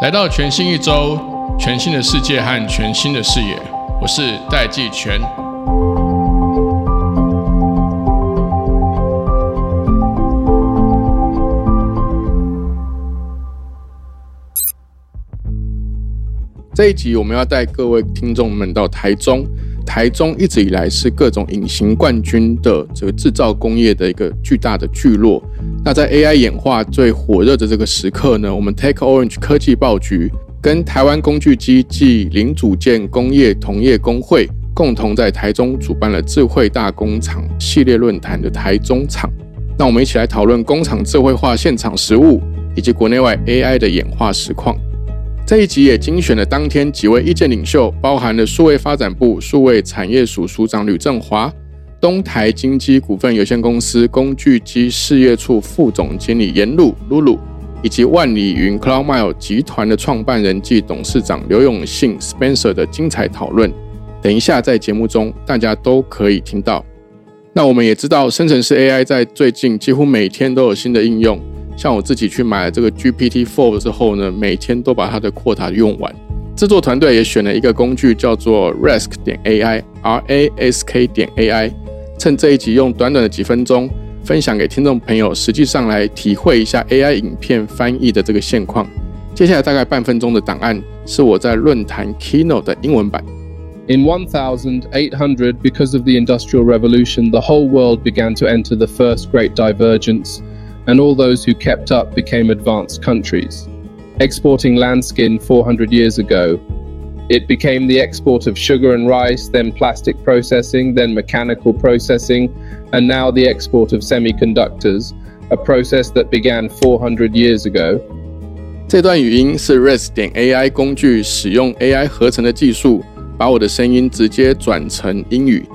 来到全新一周，全新的世界和全新的视野，我是戴季全。这一集我们要带各位听众们到台中。台中一直以来是各种隐形冠军的这个制造工业的一个巨大的聚落。那在 AI 演化最火热的这个时刻呢，我们 Take Orange 科技报局跟台湾工具机暨零组件工业同业工会共同在台中主办了智慧大工厂系列论坛的台中场。那我们一起来讨论工厂智慧化现场实务以及国内外 AI 的演化实况。这一集也精选了当天几位意见领袖，包含了数位发展部数位产业署署长吕正华、东台金基股份有限公司工具机事业处副总经理严露露露，以及万里云 Cloudmile 集团的创办人暨董事长刘永信 Spencer 的精彩讨论。等一下在节目中大家都可以听到。那我们也知道，生成式 AI 在最近几乎每天都有新的应用。像我自己去买了这个 GPT Four 之后呢，每天都把它的扩塔用完。制作团队也选了一个工具，叫做 Rask 点 AI，R A S K 点 AI。趁这一集用短短的几分钟分享给听众朋友，实际上来体会一下 AI 影片翻译的这个现况。接下来大概半分钟的档案是我在论坛 Kino 的英文版。In 1800, because of the Industrial Revolution, the whole world began to enter the first great divergence. and all those who kept up became advanced countries. Exporting landskin 400 years ago, it became the export of sugar and rice, then plastic processing, then mechanical processing, and now the export of semiconductors, a process that began 400 years ago. 这段语音是 Res 点 AI 工具使用 AI 合成的技术，把我的声音直接转成英语。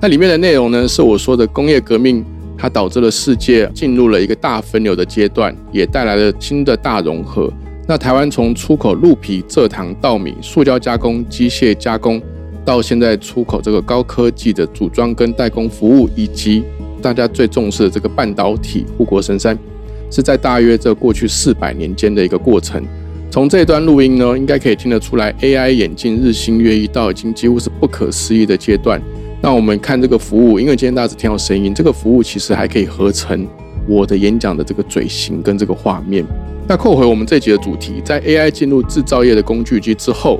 那里面的内容呢，是我说的工业革命 它导致了世界进入了一个大分流的阶段，也带来了新的大融合。那台湾从出口鹿皮、蔗糖、稻米、塑胶加工、机械加工，到现在出口这个高科技的组装跟代工服务，以及大家最重视的这个半导体护国神山，是在大约这过去四百年间的一个过程。从这段录音呢，应该可以听得出来，AI 眼镜日新月异，到已经几乎是不可思议的阶段。那我们看这个服务，因为今天大家只听到声音，这个服务其实还可以合成我的演讲的这个嘴型跟这个画面。那扣回我们这集的主题，在 AI 进入制造业的工具机之后，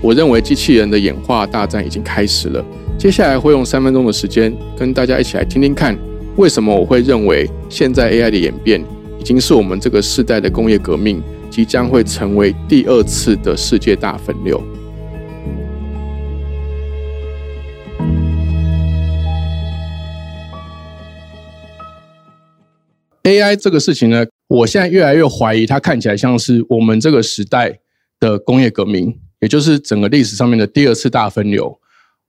我认为机器人的演化大战已经开始了。接下来会用三分钟的时间跟大家一起来听听看，为什么我会认为现在 AI 的演变已经是我们这个世代的工业革命，即将会成为第二次的世界大分流。AI 这个事情呢，我现在越来越怀疑，它看起来像是我们这个时代的工业革命，也就是整个历史上面的第二次大分流。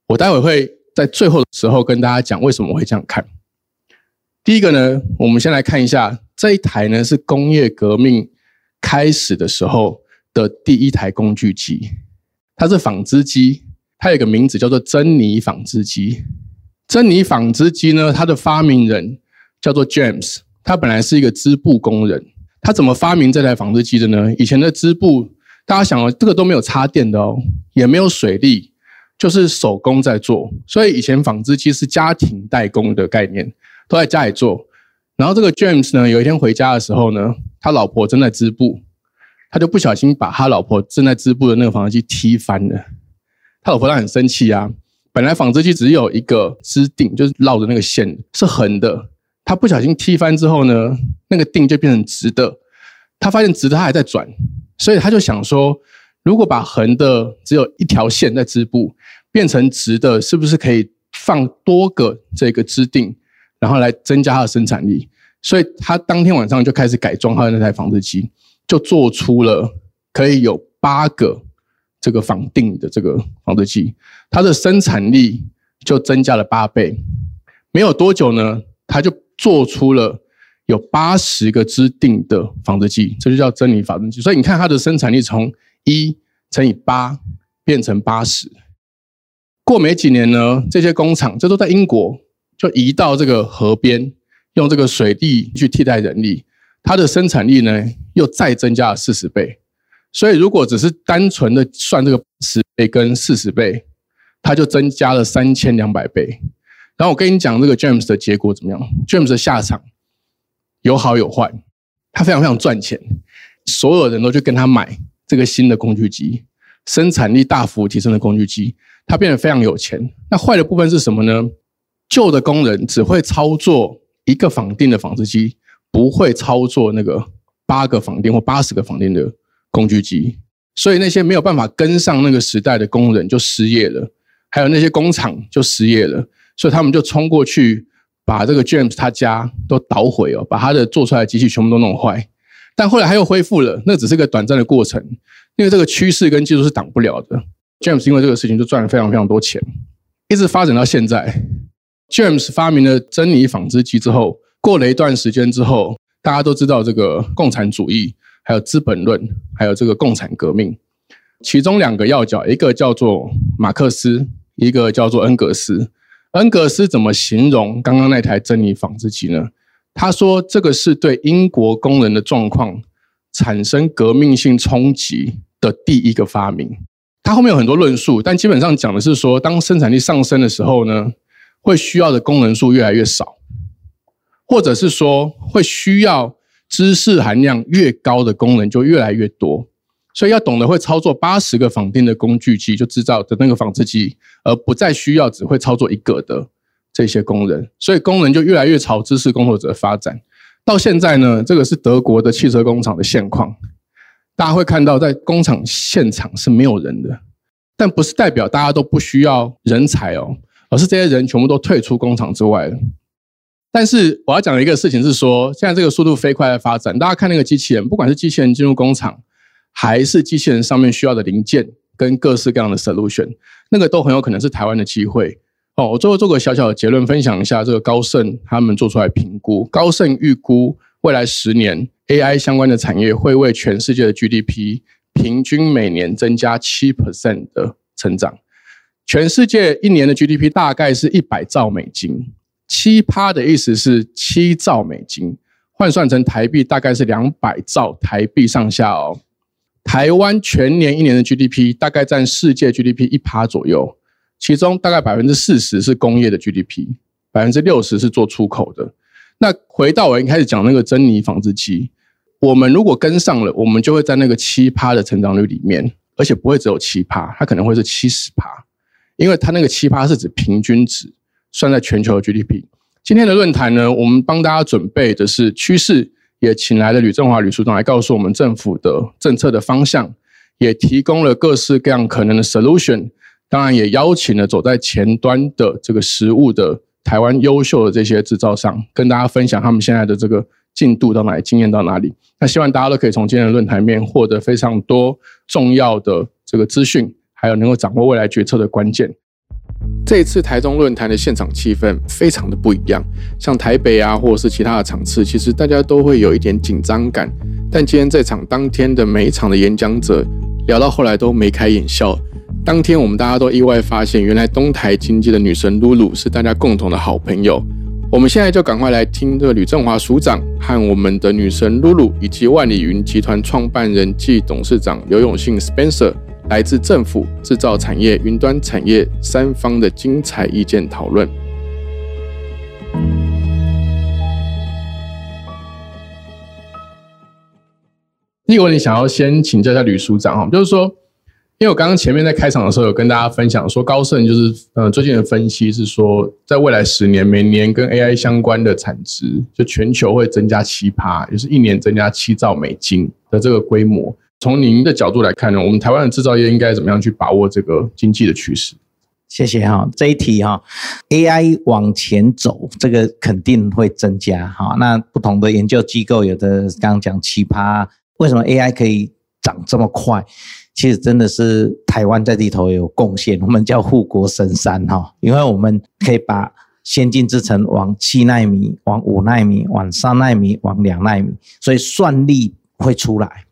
我待会会在最后的时候跟大家讲为什么会这样看。第一个呢，我们先来看一下这一台呢是工业革命开始的时候的第一台工具机，它是纺织机，它有个名字叫做珍妮纺织机。珍妮纺织机呢，它的发明人叫做 James。他本来是一个织布工人，他怎么发明这台纺织机的呢？以前的织布，大家想哦，这个都没有插电的哦，也没有水力，就是手工在做。所以以前纺织机是家庭代工的概念，都在家里做。然后这个 James 呢，有一天回家的时候呢，他老婆正在织布，他就不小心把他老婆正在织布的那个纺织机踢翻了。他老婆当然很生气啊，本来纺织机只有一个织定，就是绕着那个线是横的。他不小心踢翻之后呢，那个锭就变成直的。他发现直的，他还在转，所以他就想说，如果把横的只有一条线在织布，变成直的，是不是可以放多个这个织锭，然后来增加它的生产力？所以他当天晚上就开始改装他的那台纺织机，就做出了可以有八个这个纺锭的这个纺织机，它的生产力就增加了八倍。没有多久呢，他就。做出了有八十个支定的纺织机，这就叫珍妮纺织机。所以你看它的生产力从一乘以八变成八十。过没几年呢，这些工厂这都在英国，就移到这个河边，用这个水利去替代人力，它的生产力呢又再增加了四十倍。所以如果只是单纯的算这个十倍跟四十倍，它就增加了三千两百倍。然后我跟你讲这个 James 的结果怎么样？James 的下场有好有坏，他非常非常赚钱，所有人都去跟他买这个新的工具机，生产力大幅提升的工具机，他变得非常有钱。那坏的部分是什么呢？旧的工人只会操作一个仿定的纺织机，不会操作那个八个仿定或八十个仿定的工具机，所以那些没有办法跟上那个时代的工人就失业了，还有那些工厂就失业了，所以他们就冲过去把这个 James 他家都捣毁哦，把他的做出来的机器全部都弄坏，但后来他又恢复了，那只是个短暂的过程，因为这个趋势跟技术是挡不了的。James 因为这个事情就赚了非常非常多钱，一直发展到现在。James 发明了珍妮纺织机之后，过了一段时间之后，大家都知道这个共产主义，还有资本论，还有这个共产革命，其中两个要角，一个叫做马克思，一个叫做恩格斯。恩格斯怎么形容刚刚那台珍妮纺织机呢？他说这个是对英国工人的状况产生革命性冲击的第一个发明。他后面有很多论述，但基本上讲的是说，当生产力上升的时候呢？会需要的工人数越来越少，或者是说会需要知识含量越高的工人就越来越多，所以要懂得会操作八十个仿定的工具机就制造的那个纺织机，而不再需要只会操作一个的这些工人，所以工人就越来越朝知识工作者发展。到现在呢，这个是德国的汽车工厂的现况，大家会看到在工厂现场是没有人的，但不是代表大家都不需要人才哦。而是这些人全部都退出工厂之外了。但是我要讲的一个事情是说，现在这个速度飞快的发展，大家看那个机器人，不管是机器人进入工厂，还是机器人上面需要的零件跟各式各样的 solution，那个都很有可能是台湾的机会。哦，我最后做个小小的结论，分享一下这个高盛他们做出来评估，高盛预估未来十年 AI 相关的产业会为全世界的 GDP 平均每年增加七 percent 的成长。全世界一年的 GDP 大概是一百兆美金，七趴的意思是七兆美金，换算成台币大概是两百兆台币上下哦。台湾全年一年的 GDP 大概占世界 GDP 一趴左右，其中大概百分之四十是工业的 GDP，百分之六十是做出口的。那回到我一开始讲那个珍妮纺织机，我们如果跟上了，我们就会在那个七趴的成长率里面，而且不会只有七趴，它可能会是七十趴。因为它那个奇葩是指平均值，算在全球的 GDP。今天的论坛呢，我们帮大家准备的是趋势，也请来了吕正华吕署长来告诉我们政府的政策的方向，也提供了各式各样可能的 solution。当然，也邀请了走在前端的这个实物的台湾优秀的这些制造商，跟大家分享他们现在的这个进度到哪里，经验到哪里。那希望大家都可以从今天的论坛面获得非常多重要的这个资讯。还有能够掌握未来决策的关键。这次台中论坛的现场气氛非常的不一样，像台北啊，或者是其他的场次，其实大家都会有一点紧张感。但今天这场当天的每一场的演讲者聊到后来都眉开眼笑。当天我们大家都意外发现，原来东台经济的女神露露是大家共同的好朋友。我们现在就赶快来听这个吕振华署长和我们的女神露露，以及万里云集团创办人暨董事长刘永信 Spencer。来自政府、制造产业、云端产业三方的精彩意见讨论。第一个问题，想要先请教一下吕署长哈，就是说，因为我刚刚前面在开场的时候有跟大家分享说，高盛就是呃最近的分析是说，在未来十年，每年跟 AI 相关的产值，就全球会增加七趴，也是一年增加七兆美金的这个规模。从您的角度来看呢，我们台湾的制造业应该怎么样去把握这个经济的趋势？谢谢哈，这一题哈，AI 往前走，这个肯定会增加哈。那不同的研究机构有的刚刚讲奇葩，为什么 AI 可以涨这么快？其实真的是台湾在里头有贡献，我们叫护国神山哈，因为我们可以把先进制程往七纳米、往五纳米、往三纳米、往两纳米，所以算力会出来。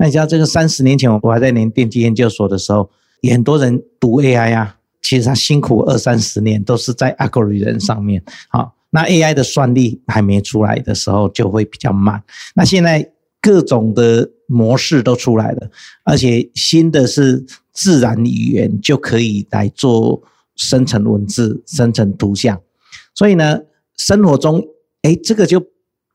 那你知道这个三十年前，我还在念电机研究所的时候，也很多人读 AI 啊，其实他辛苦二三十年都是在 algorithm 上面。好，那 AI 的算力还没出来的时候就会比较慢。那现在各种的模式都出来了，而且新的是自然语言就可以来做生成文字、生成图像。所以呢，生活中哎，这个就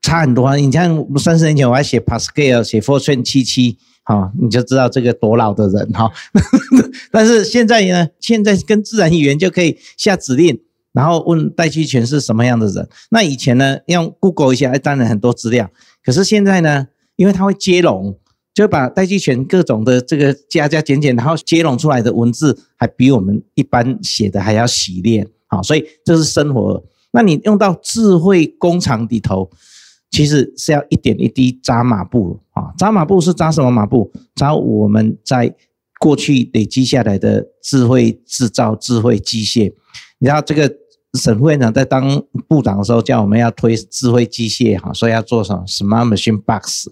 差很多。你像三十年前我还写 Pascal、写 Fortran 七七。好，你就知道这个多老的人哈。但是现在呢，现在跟自然语言就可以下指令，然后问代期权是什么样的人。那以前呢，用 Google 一下，当然很多资料。可是现在呢，因为它会接龙，就把代期权各种的这个加加减减，然后接龙出来的文字，还比我们一般写的还要洗练。好，所以这是生活。那你用到智慧工厂里头。其实是要一点一滴扎马步啊，扎马步是扎什么马步？扎我们在过去累积下来的智慧制造、智慧机械。你知道这个沈副院长在当部长的时候，叫我们要推智慧机械哈，所以要做什么 Smart Machine Box。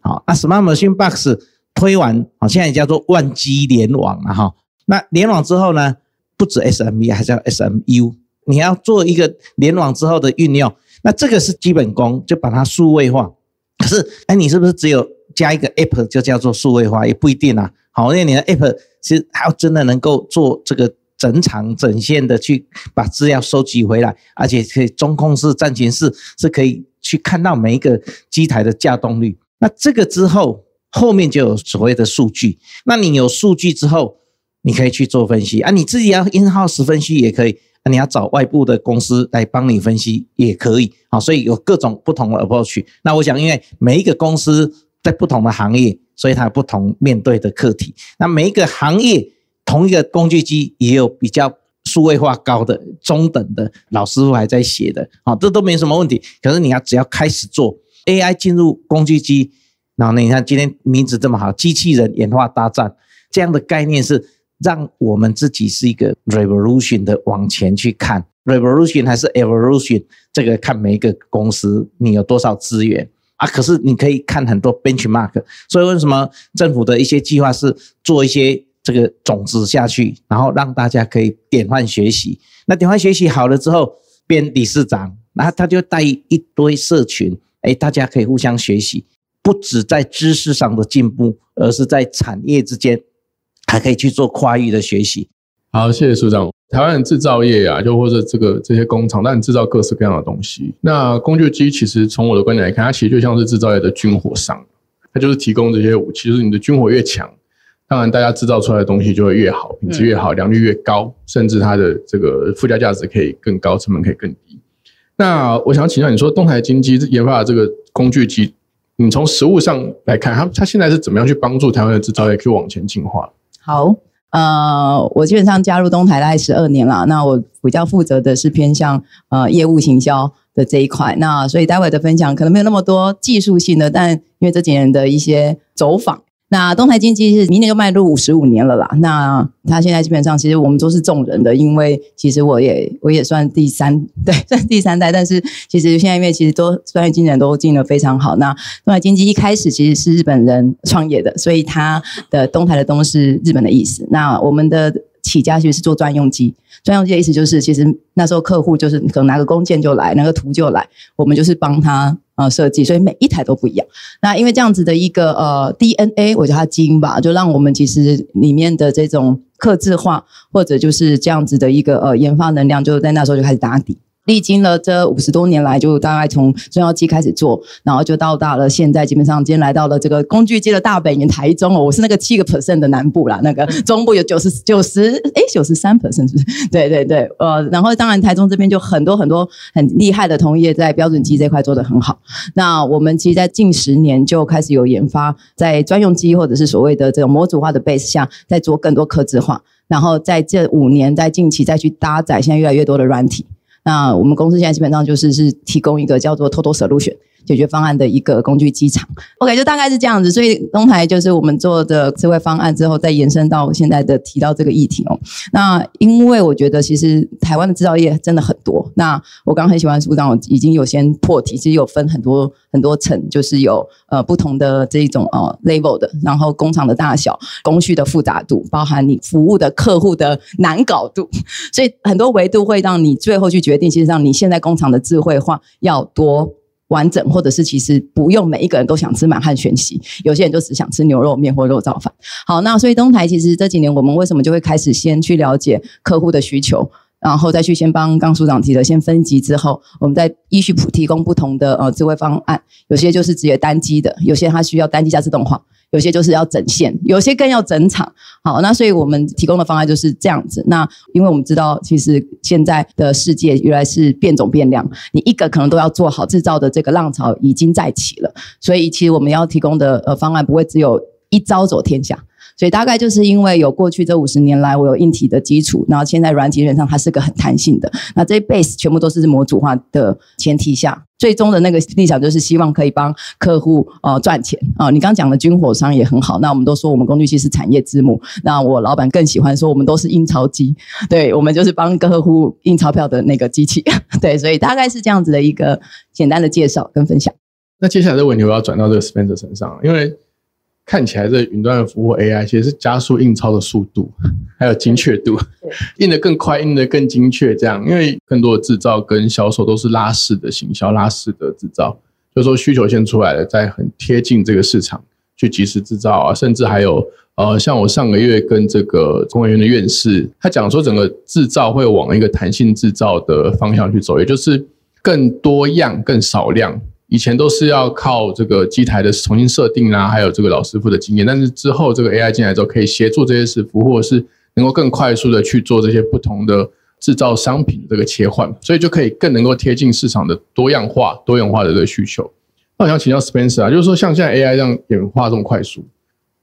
好，那 Smart Machine Box 推完，好，现在叫做万机联网了哈。那联网之后呢，不止 SME，还叫 SMU。你要做一个联网之后的运用。那这个是基本功，就把它数位化。可是，哎，你是不是只有加一个 app 就叫做数位化？也不一定啊。好，因为你的 app 其实还要真的能够做这个整场整线的去把资料收集回来，而且可以中控式、战情式是可以去看到每一个机台的架动率。那这个之后，后面就有所谓的数据。那你有数据之后，你可以去做分析啊。你自己要 in house 分析也可以。那你要找外部的公司来帮你分析也可以，好，所以有各种不同的 approach。那我想，因为每一个公司在不同的行业，所以它有不同面对的课题。那每一个行业同一个工具机也有比较数位化高的、中等的，老师傅还在写的，好，这都没什么问题。可是你要只要开始做 AI 进入工具机，然后呢你看今天名字这么好，机器人演化大战这样的概念是。让我们自己是一个 revolution 的往前去看，revolution 还是 evolution，这个看每一个公司你有多少资源啊？可是你可以看很多 benchmark，所以为什么政府的一些计划是做一些这个种子下去，然后让大家可以典范学习？那典范学习好了之后，编理事长，然后他就带一堆社群，哎，大家可以互相学习，不止在知识上的进步，而是在产业之间。还可以去做跨域的学习。好，谢谢署长。台湾的制造业啊，就或者这个这些工厂，但制造各式各样的东西。那工具机其实从我的观点来看，它其实就像是制造业的军火商，它就是提供这些武器。就是你的军火越强，当然大家制造出来的东西就会越好，品质越好，良率越高，甚至它的这个附加价值可以更高，成本可以更低。那我想请教你说，东台金机研发的这个工具机，你从实物上来看，它它现在是怎么样去帮助台湾的制造业去往前进化？好，呃，我基本上加入东台大概十二年了。那我比较负责的是偏向呃业务行销的这一块。那所以待会的分享可能没有那么多技术性的，但因为这几年的一些走访。那东台经济是明年就迈入五十五年了啦。那他现在基本上其实我们都是众人的，因为其实我也我也算第三对算第三代，但是其实现在因为其实都专业经纪人都进的非常好。那东台经济一开始其实是日本人创业的，所以它的东台的东是日本的意思。那我们的起家其实是做专用机，专用机的意思就是其实那时候客户就是可能拿个弓箭就来，拿个图就来，我们就是帮他。呃，设计，所以每一台都不一样。那因为这样子的一个呃 DNA，我叫它基因吧，就让我们其实里面的这种刻字化，或者就是这样子的一个呃研发能量，就在那时候就开始打底。历经了这五十多年来，就大概从中药机开始做，然后就到达了现在，基本上今天来到了这个工具机的大本营台中哦，我是那个七个 percent 的南部啦，那个 中部有九十九十哎九十三 percent 是不是？对对对，呃，然后当然台中这边就很多很多很厉害的同业在标准机这块做得很好。那我们其实，在近十年就开始有研发，在专用机或者是所谓的这种模组化的 base 下，在做更多刻字化，然后在这五年在近期再去搭载现在越来越多的软体。那我们公司现在基本上就是是提供一个叫做 Total Solution，解决方案的一个工具机场。OK，就大概是这样子。所以东台就是我们做的智慧方案之后，再延伸到现在的提到这个议题哦。那因为我觉得其实台湾的制造业真的很多。那我刚刚很喜欢苏长，已经有先破题，其实有分很多很多层，就是有呃不同的这一种呃 level 的，然后工厂的大小、工序的复杂度，包含你服务的客户的难搞度，所以很多维度会让你最后去决定，其实上你现在工厂的智慧化要多完整，或者是其实不用每一个人都想吃满汉全席，有些人就只想吃牛肉面或肉燥饭。好，那所以东台其实这几年我们为什么就会开始先去了解客户的需求？然后再去先帮刚署长提的先分级之后，我们再依序普提供不同的呃智慧方案，有些就是直接单机的，有些它需要单机加自动化，有些就是要整线，有些更要整厂。好，那所以我们提供的方案就是这样子。那因为我们知道，其实现在的世界原来是变种变量，你一个可能都要做好制造的这个浪潮已经在起了，所以其实我们要提供的呃方案不会只有一招走天下。所以大概就是因为有过去这五十年来，我有硬体的基础，然后现在软体上它是个很弹性的。那这些 base 全部都是模组化的前提下，最终的那个立场就是希望可以帮客户呃赚钱啊。你刚讲的军火商也很好，那我们都说我们工具机是产业之母，那我老板更喜欢说我们都是印钞机，对我们就是帮客户印钞票的那个机器。对，所以大概是这样子的一个简单的介绍跟分享。那接下来的问题我要转到这个 Spencer 身上，因为。看起来这云端的服务 AI 其实是加速印钞的速度，还有精确度，印的更快，印的更精确。这样，因为更多的制造跟销售都是拉式的行销，拉式的制造，就说需求先出来了，再很贴近这个市场去及时制造啊。甚至还有呃，像我上个月跟这个工研院的院士，他讲说整个制造会往一个弹性制造的方向去走，也就是更多样、更少量。以前都是要靠这个机台的重新设定啊，还有这个老师傅的经验。但是之后这个 AI 进来之后，可以协助这些师傅，或者是能够更快速的去做这些不同的制造商品这个切换，所以就可以更能够贴近市场的多样化、多元化的这个需求。那我想请教 Spencer 啊，就是说像现在 AI 这样演化这么快速，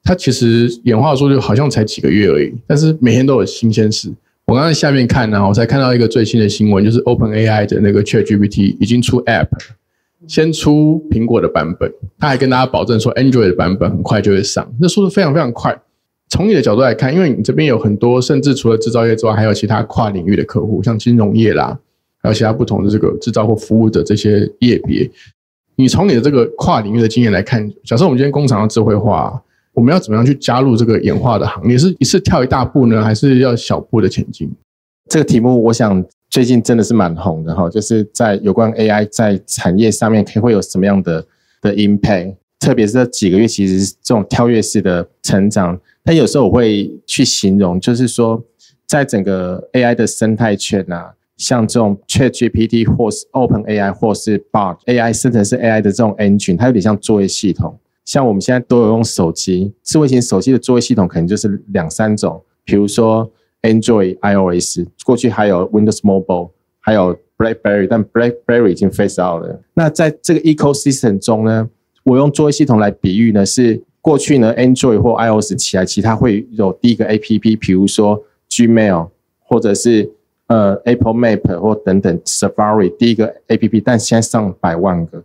它其实演化的速度好像才几个月而已，但是每天都有新鲜事。我刚才下面看呢，我才看到一个最新的新闻，就是 OpenAI 的那个 ChatGPT 已经出 App。先出苹果的版本，他还跟大家保证说，Android 的版本很快就会上，那速度非常非常快。从你的角度来看，因为你这边有很多，甚至除了制造业之外，还有其他跨领域的客户，像金融业啦，还有其他不同的这个制造或服务的这些业别。你从你的这个跨领域的经验来看，假设我们今天工厂要智慧化，我们要怎么样去加入这个演化的行列？是一次跳一大步呢，还是要小步的前进？这个题目，我想。最近真的是蛮红的哈，就是在有关 AI 在产业上面可以会有什么样的的 impact，特别是这几个月，其实这种跳跃式的成长。但有时候我会去形容，就是说，在整个 AI 的生态圈啊，像这种 ChatGPT 或是 OpenAI 或是 Bard AI 生成式 AI 的这种 engine，它有点像作业系统。像我们现在都有用手机，智慧型手机的作业系统可能就是两三种，比如说。Android、iOS，过去还有 Windows Mobile，还有 BlackBerry，但 BlackBerry 已经 face out 了。那在这个 ecosystem 中呢，我用作业系统来比喻呢，是过去呢 Android 或 iOS 起来，其他会有第一个 APP，比如说 Gmail，或者是呃 Apple Map 或等等 Safari 第一个 APP，但现在上百万个，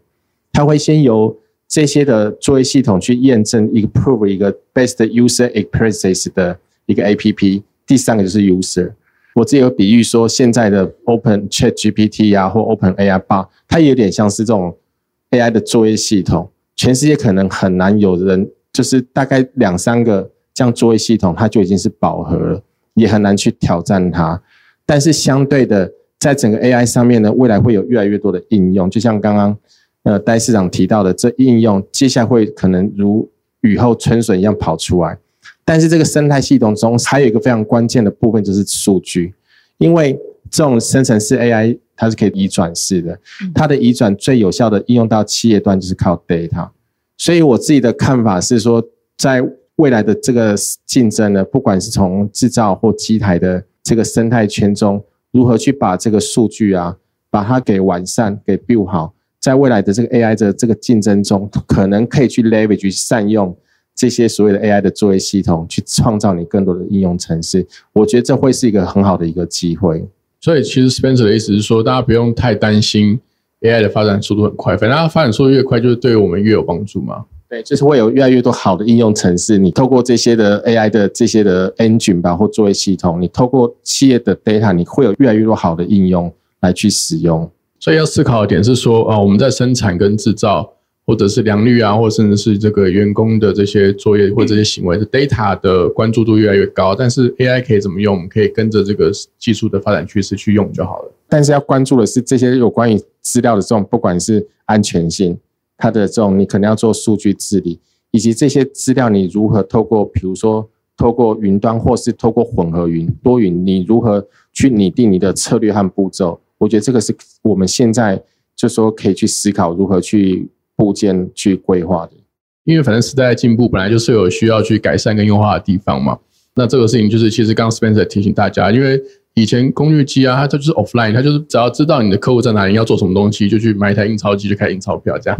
它会先由这些的作业系统去验证一个 prove 一个 best user experiences 的一个 APP。第三个就是 user，我自己有比喻说，现在的 Open Chat GPT 啊，或 Open AI 八，它有点像是这种 AI 的作业系统。全世界可能很难有人，就是大概两三个这样作业系统，它就已经是饱和了，也很难去挑战它。但是相对的，在整个 AI 上面呢，未来会有越来越多的应用，就像刚刚呃戴市长提到的，这应用接下来会可能如雨后春笋一样跑出来。但是这个生态系统中还有一个非常关键的部分，就是数据。因为这种生成式 AI 它是可以移转式的，它的移转最有效的应用到企业端就是靠 data。所以我自己的看法是说，在未来的这个竞争呢，不管是从制造或机台的这个生态圈中，如何去把这个数据啊，把它给完善、给 build 好，在未来的这个 AI 的这个竞争中，可能可以去 leverage 善用。这些所谓的 AI 的作业系统，去创造你更多的应用程式，我觉得这会是一个很好的一个机会。所以，其实 Spencer 的意思是说，大家不用太担心 AI 的发展速度很快，反正它发展速度越快，就是对我们越有帮助嘛。对，就是会有越来越多好的应用程式。你透过这些的 AI 的这些的 engine 吧，或作业系统，你透过企业的 data，你会有越来越多好的应用来去使用。所以要思考的点是说，啊，我们在生产跟制造，或者是良率啊，或甚至是这个员工的这些作业或这些行为，是 data 的关注度越来越高。但是 AI 可以怎么用？我们可以跟着这个技术的发展趋势去用就好了。但是要关注的是这些有关于资料的这种，不管是安全性。它的这种，你可能要做数据治理，以及这些资料你如何透过，比如说透过云端或是透过混合云、多云，你如何去拟定你的策略和步骤？我觉得这个是我们现在就说可以去思考如何去部件去规划的。因为反正时代的进步本来就是有需要去改善跟优化的地方嘛。那这个事情就是，其实刚刚 Spencer 提醒大家，因为以前工具机啊，它就是 offline，它就是只要知道你的客户在哪里，要做什么东西，就去买一台印钞机就开印钞票这样。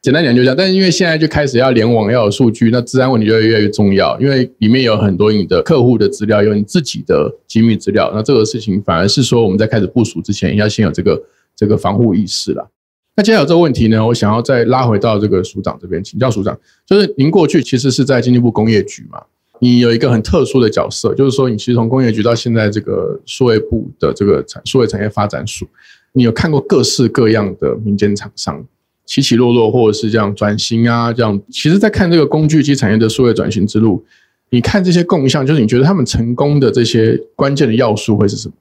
简单讲就这样，但是因为现在就开始要联网，要有数据，那治安问题就会越来越重要。因为里面有很多你的客户的资料，有你自己的机密资料，那这个事情反而是说我们在开始部署之前，要先有这个这个防护意识了。那接下来这个问题呢，我想要再拉回到这个署长这边请教署长，就是您过去其实是在经济部工业局嘛，你有一个很特殊的角色，就是说你其实从工业局到现在这个数位部的这个产数位产业发展署，你有看过各式各样的民间厂商。起起落落，或者是这样转型啊，这样，其实，在看这个工具机产业的数位转型之路，你看这些共项，就是你觉得他们成功的这些关键的要素会是什么？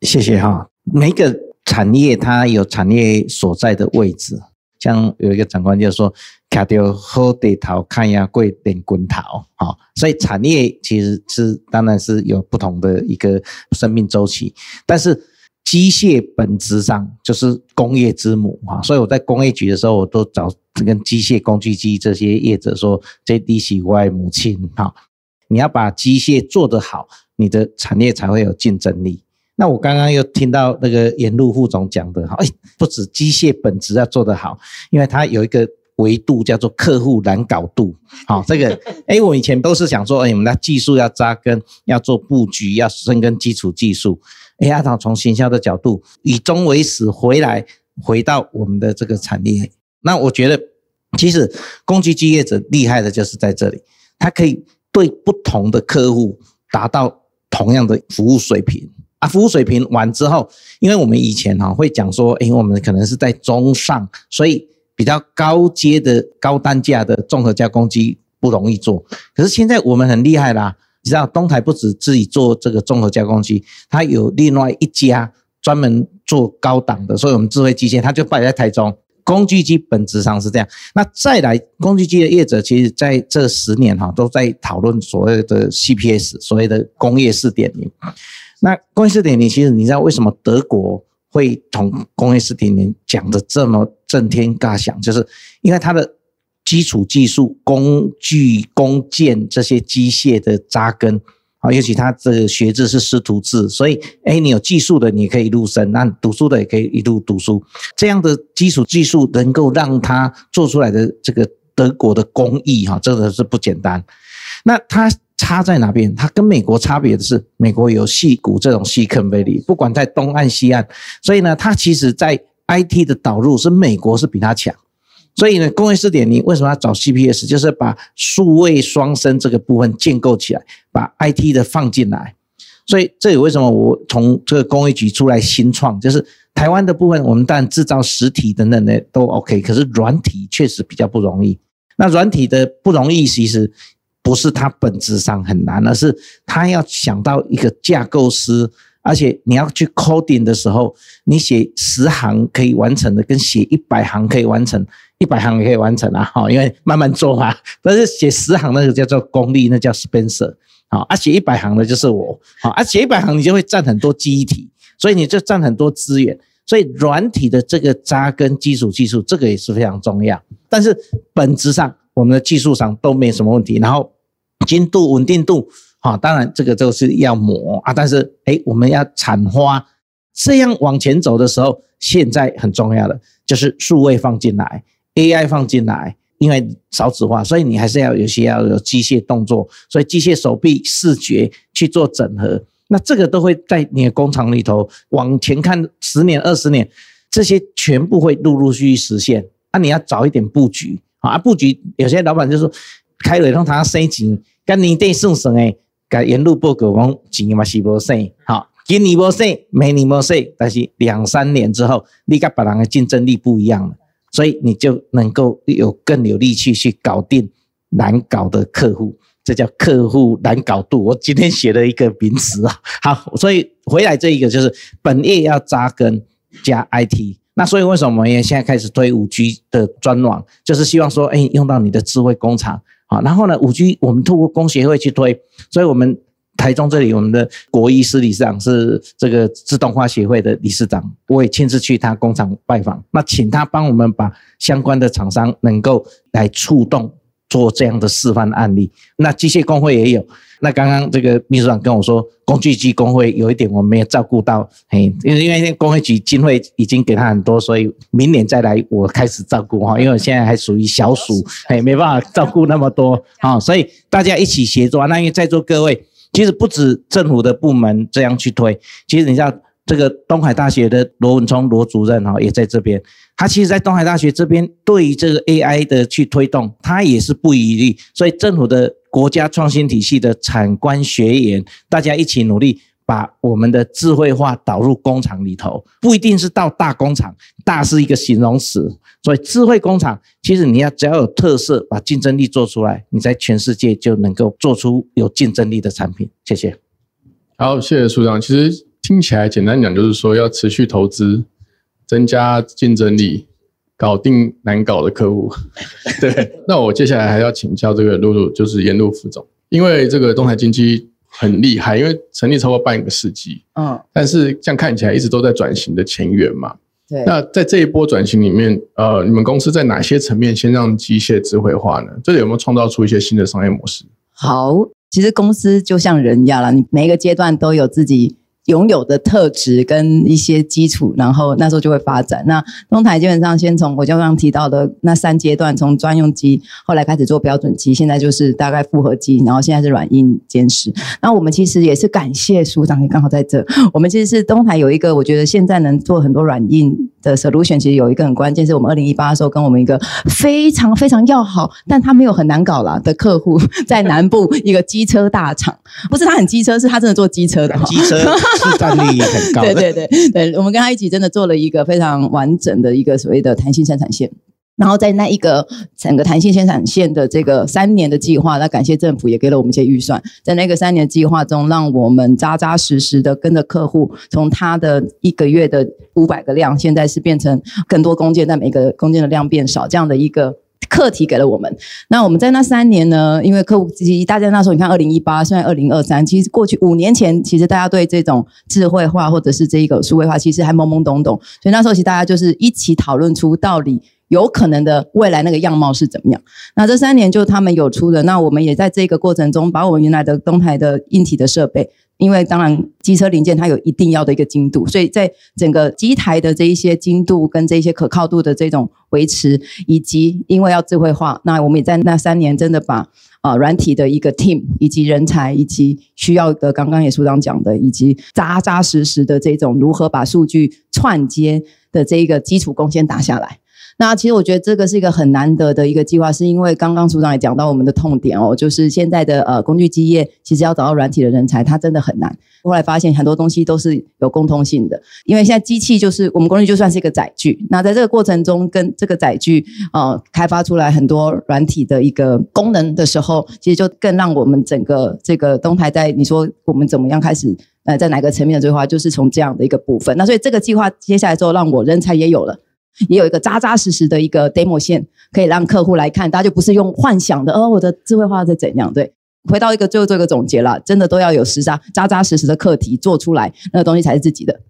谢谢哈。每个产业它有产业所在的位置，像有一个长官就说：“卡掉喝得桃，看呀贵点滚桃。”好，所以产业其实是当然是有不同的一个生命周期，但是。机械本质上就是工业之母啊，所以我在工业局的时候，我都找跟机械工具机这些业者说，JDC 外母亲哈，你要把机械做得好，你的产业才会有竞争力。那我刚刚又听到那个严路副总讲的哈，哎，不止机械本质要做得好，因为它有一个维度叫做客户难搞度。好，这个 哎，我以前都是想说，哎，我们的技术要扎根，要做布局，要深耕基础技术。哎，阿导从行销的角度以终为始，回来回到我们的这个产业。那我觉得，其实工具机业者厉害的就是在这里，它可以对不同的客户达到同样的服务水平啊。服务水平完之后，因为我们以前哈会讲说，哎，我们可能是在中上，所以比较高阶的高单价的综合加工机不容易做。可是现在我们很厉害啦。你知道东台不止自己做这个综合加工机，它有另外一家专门做高档的，所以我们智慧机械它就摆在台中。工具机本质上是这样。那再来工具机的业者，其实在这十年哈都在讨论所谓的 CPS，所谓的工业四点零。那工业四点零，其实你知道为什么德国会从工业四点零讲的这么震天尬响，就是因为它的。基础技术、工具、工件这些机械的扎根啊，尤其他的学制是师徒制，所以哎，你有技术的，你可以入深；那读书的也可以一路读书。这样的基础技术能够让他做出来的这个德国的工艺哈，真的是不简单。那它差在哪边？它跟美国差别的是，美国有细谷这种细坑威力，不管在东岸西岸，所以呢，它其实在 IT 的导入是美国是比它强。所以呢，工业四点零为什么要找 CPS？就是把数位双生这个部分建构起来，把 IT 的放进来。所以这也为什么我从这个工业局出来新创，就是台湾的部分，我们当然制造实体等等的都 OK，可是软体确实比较不容易。那软体的不容易，其实不是它本质上很难，而是它要想到一个架构师。而且你要去 coding 的时候，你写十行可以完成的，跟写一百行可以完成，一百行也可以完成啊，哈，因为慢慢做嘛。但是写十行那个叫做功力，那叫 Spencer，好，啊，写一百行的就是我，好，啊，写一百行你就会占很多记忆体，所以你就占很多资源，所以软体的这个扎根基础技术，这个也是非常重要。但是本质上，我们的技术上都没什么问题，然后精度、稳定度。啊，当然这个就是要磨啊，但是哎，我们要产花，这样往前走的时候，现在很重要的就是数位放进来，AI 放进来，因为少子化，所以你还是要有些要有机械动作，所以机械手臂视觉去做整合，那这个都会在你的工厂里头往前看十年二十年，这些全部会陆陆续续实现。那、你要早一点布局啊！布局有些老板就说，开了让他生钱，跟年底算算诶，该沿路报告讲钱嘛是无省，好，今年无省，明年无省，但是两三年之后，你跟别人的竞争力不一样了，所以你就能够有更有力气去搞定难搞的客户。这叫客户难搞度。我今天写了一个名词啊，好，所以回来这一个就是本业要扎根加 IT。那所以为什么我们也现在开始推五 G 的专网，就是希望说，哎，用到你的智慧工厂啊。然后呢，五 G 我们透过工协会去推，所以我们台中这里我们的国医师理事长是这个自动化协会的理事长，我也亲自去他工厂拜访，那请他帮我们把相关的厂商能够来触动。做这样的示范案例，那机械工会也有。那刚刚这个秘书长跟我说，工具机工会有一点我没有照顾到，嘿，因为因为工会局经费已经给他很多，所以明年再来我开始照顾哈，因为我现在还属于小鼠，嘿，没办法照顾那么多 啊，所以大家一起协作。那因为在座各位，其实不止政府的部门这样去推，其实你知道。这个东海大学的罗文聪罗主任哈也在这边，他其实，在东海大学这边对于这个 AI 的去推动，他也是不遗余力。所以政府的国家创新体系的产官学研，大家一起努力，把我们的智慧化导入工厂里头，不一定是到大工厂，大是一个形容词。所以智慧工厂，其实你要只要有特色，把竞争力做出来，你在全世界就能够做出有竞争力的产品。谢谢。好，谢谢处长。其实。听起来简单讲，就是说要持续投资，增加竞争力，搞定难搞的客户。对，那我接下来还要请教这个露露，就是严露副总，因为这个东海经济很厉害，因为成立超过半个世纪，嗯，但是这样看起来一直都在转型的前缘嘛。对。那在这一波转型里面，呃，你们公司在哪些层面先让机械智慧化呢？这里有没有创造出一些新的商业模式？好，其实公司就像人一样了，你每一个阶段都有自己。拥有的特质跟一些基础，然后那时候就会发展。那东台基本上先从我刚刚提到的那三阶段，从专用机，后来开始做标准机，现在就是大概复合机，然后现在是软硬兼施。那我们其实也是感谢署长，也刚好在这。我们其实是东台有一个，我觉得现在能做很多软硬的 solution，其实有一个很关键，是我们二零一八的时候跟我们一个非常非常要好，但他没有很难搞啦的客户，在南部一个机车大厂，不是他很机车，是他真的做机车的机车。市占率很高。对对对 对，我们跟他一起真的做了一个非常完整的一个所谓的弹性生产线。然后在那一个整个弹性生产线的这个三年的计划，那感谢政府也给了我们一些预算，在那个三年计划中，让我们扎扎实实的跟着客户，从他的一个月的五百个量，现在是变成更多工件，但每个工件的量变少，这样的一个。课题给了我们，那我们在那三年呢？因为客户其实大家那时候，你看二零一八，现在二零二三，其实过去五年前，其实大家对这种智慧化或者是这一个数位化，其实还懵懵懂懂，所以那时候其实大家就是一起讨论出到底有可能的未来那个样貌是怎么样。那这三年就他们有出的，那我们也在这个过程中，把我们原来的东台的硬体的设备。因为当然，机车零件它有一定要的一个精度，所以在整个机台的这一些精度跟这些可靠度的这种维持，以及因为要智慧化，那我们也在那三年真的把啊软体的一个 team 以及人才以及需要的，刚刚也所长讲的，以及扎扎实实的这种如何把数据串接的这一个基础功先打下来。那其实我觉得这个是一个很难得的一个计划，是因为刚刚组长也讲到我们的痛点哦，就是现在的呃工具机业其实要找到软体的人才，它真的很难。后来发现很多东西都是有共通性的，因为现在机器就是我们工具就算是一个载具，那在这个过程中跟这个载具呃开发出来很多软体的一个功能的时候，其实就更让我们整个这个东台在你说我们怎么样开始呃在哪个层面的对话，就是从这样的一个部分。那所以这个计划接下来之后，让我人才也有了。也有一个扎扎实实的一个 demo 线，可以让客户来看，大家就不是用幻想的，哦，我的智慧化在怎样？对，回到一个最后做一个总结了，真的都要有实扎扎扎实实的课题做出来，那个东西才是自己的。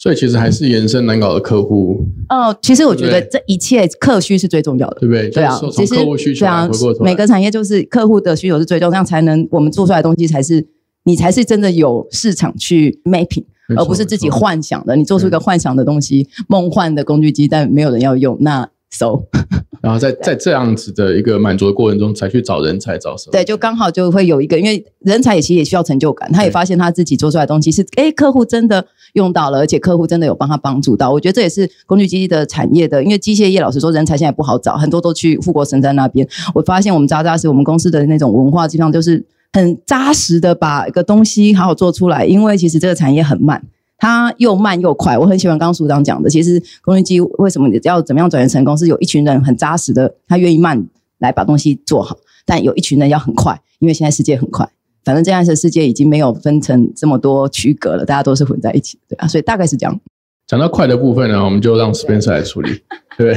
所以其实还是延伸难搞的客户。哦，其实我觉得这一切客需是最重要的，对不对？对啊，其实对啊，每个产业就是客户的需求是最重要，这样才能我们做出来的东西才是你才是真的有市场去 mapping。而不是自己幻想的，你做出一个幻想的东西，梦幻的工具机，但没有人要用，那 so 然后在在这样子的一个满足的过程中，才去找人才找什么？对，就刚好就会有一个，因为人才也其实也需要成就感，他也发现他自己做出来的东西是，哎，客户真的用到了，而且客户真的有帮他帮助到。我觉得这也是工具机的产业的，因为机械业老实说，人才现在不好找，很多都去富国神山那边。我发现我们渣渣是，我们公司的那种文化，基本上就是很扎实的把一个东西好好做出来，因为其实这个产业很慢。它又慢又快，我很喜欢刚刚署长讲的。其实工具机为什么要怎么样转型成功，是有一群人很扎实的，他愿意慢来把东西做好，但有一群人要很快，因为现在世界很快。反正这样的世界已经没有分成这么多区隔了，大家都是混在一起，对啊，所以大概是这样。讲到快的部分呢，我们就让 Spencer 来处理，对？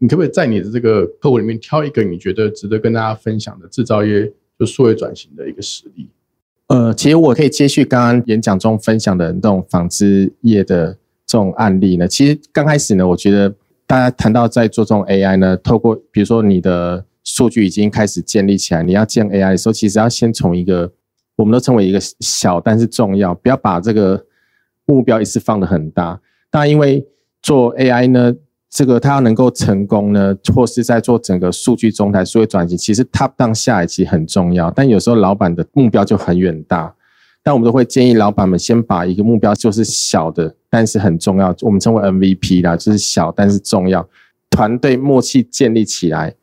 你可不可以在你的这个客户里面挑一个你觉得值得跟大家分享的制造业就数位转型的一个实例？呃，其实我可以接续刚刚演讲中分享的那种纺织业的这种案例呢。其实刚开始呢，我觉得大家谈到在做这种 AI 呢，透过比如说你的数据已经开始建立起来，你要建 AI 的时候，其实要先从一个我们都称为一个小但是重要，不要把这个目标一次放得很大。那因为做 AI 呢，这个它要能够成功呢，或是在做整个数据中台数位转型，其实 top down 下来其实很重要，但有时候老板的目标就很远大。但我们都会建议老板们先把一个目标就是小的，但是很重要，我们称为 MVP 啦，就是小但是重要，团队默契建立起来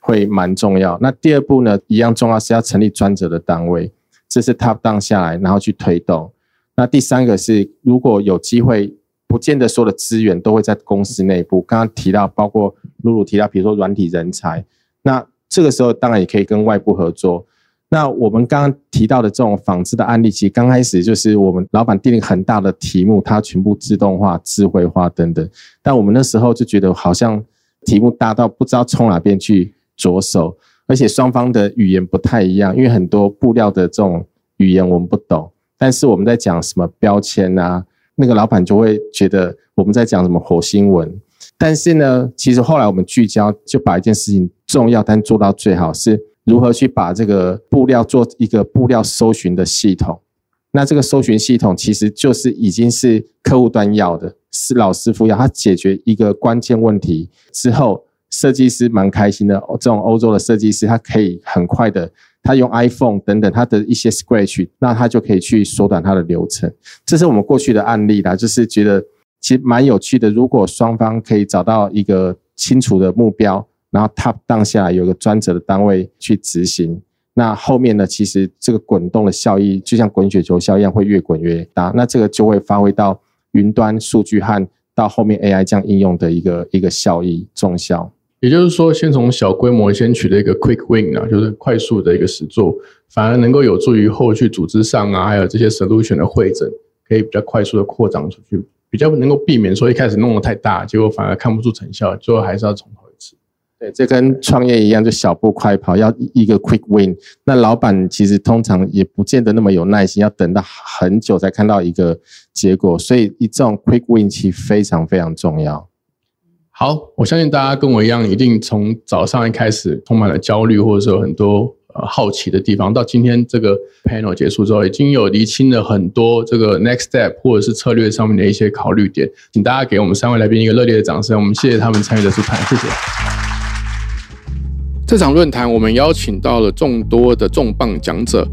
会蛮重要。那第二步呢，一样重要是要成立专责的单位，这是 top down 下来，然后去推动。那第三个是，如果有机会，不见得所有的资源都会在公司内部。刚刚提到，包括露露提到，比如说软体人才，那这个时候当然也可以跟外部合作。那我们刚刚提到的这种纺织的案例，其实刚开始就是我们老板定了很大的题目，它全部自动化、智慧化等等。但我们那时候就觉得好像题目大到不知道从哪边去着手，而且双方的语言不太一样，因为很多布料的这种语言我们不懂。但是我们在讲什么标签啊，那个老板就会觉得我们在讲什么火星文。但是呢，其实后来我们聚焦，就把一件事情重要但做到最好是。如何去把这个布料做一个布料搜寻的系统？那这个搜寻系统其实就是已经是客户端要的，是老师傅要他解决一个关键问题之后，设计师蛮开心的。这种欧洲的设计师，他可以很快的，他用 iPhone 等等他的一些 Scratch，那他就可以去缩短他的流程。这是我们过去的案例啦，就是觉得其实蛮有趣的。如果双方可以找到一个清楚的目标。然后 top down 下来有个专责的单位去执行，那后面呢，其实这个滚动的效益就像滚雪球效一样，会越滚越大。那这个就会发挥到云端数据和到后面 AI 这样应用的一个一个效益重效。也就是说，先从小规模先取得一个 quick win 啊，就是快速的一个实做，反而能够有助于后续组织上啊，还有这些 solution 的会诊，可以比较快速的扩张出去，比较能够避免说一开始弄得太大，结果反而看不出成效，最后还是要从头一次。对，这跟创业一样，就小步快跑，要一个 quick win。那老板其实通常也不见得那么有耐心，要等到很久才看到一个结果。所以，一这种 quick win 其实非常非常重要。好，我相信大家跟我一样，一定从早上一开始充满了焦虑，或者说很多呃好奇的地方，到今天这个 panel 结束之后，已经有厘清了很多这个 next step 或者是策略上面的一些考虑点。请大家给我们三位来宾一个热烈的掌声，我们谢谢他们参与的这谈，谢谢。这场论坛，我们邀请到了众多的重磅讲者，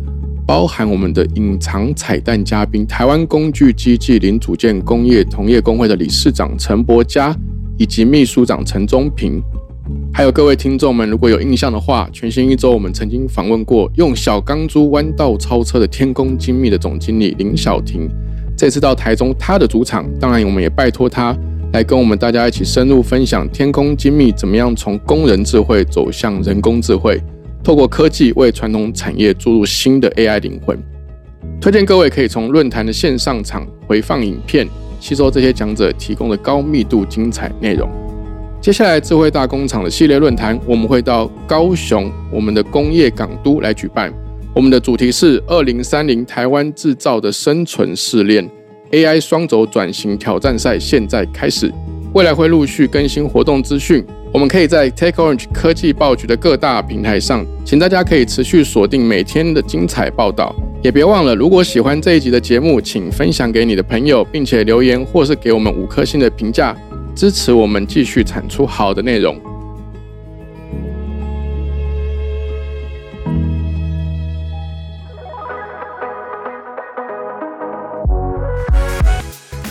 包含我们的隐藏彩蛋嘉宾——台湾工具机暨零组件工业同业工会的理事长陈伯嘉，以及秘书长陈宗平。还有各位听众们，如果有印象的话，全新一周我们曾经访问过用小钢珠弯道超车的天工精密的总经理林晓婷。这次到台中，他的主场，当然我们也拜托他。来跟我们大家一起深入分享天空精密怎么样从工人智慧走向人工智慧，透过科技为传统产业注入新的 AI 灵魂。推荐各位可以从论坛的线上场回放影片，吸收这些讲者提供的高密度精彩内容。接下来智慧大工厂的系列论坛，我们会到高雄我们的工业港都来举办。我们的主题是二零三零台湾制造的生存试炼。AI 双轴转型挑战赛现在开始，未来会陆续更新活动资讯。我们可以在 Take Orange 科技报局的各大平台上，请大家可以持续锁定每天的精彩报道。也别忘了，如果喜欢这一集的节目，请分享给你的朋友，并且留言或是给我们五颗星的评价，支持我们继续产出好的内容。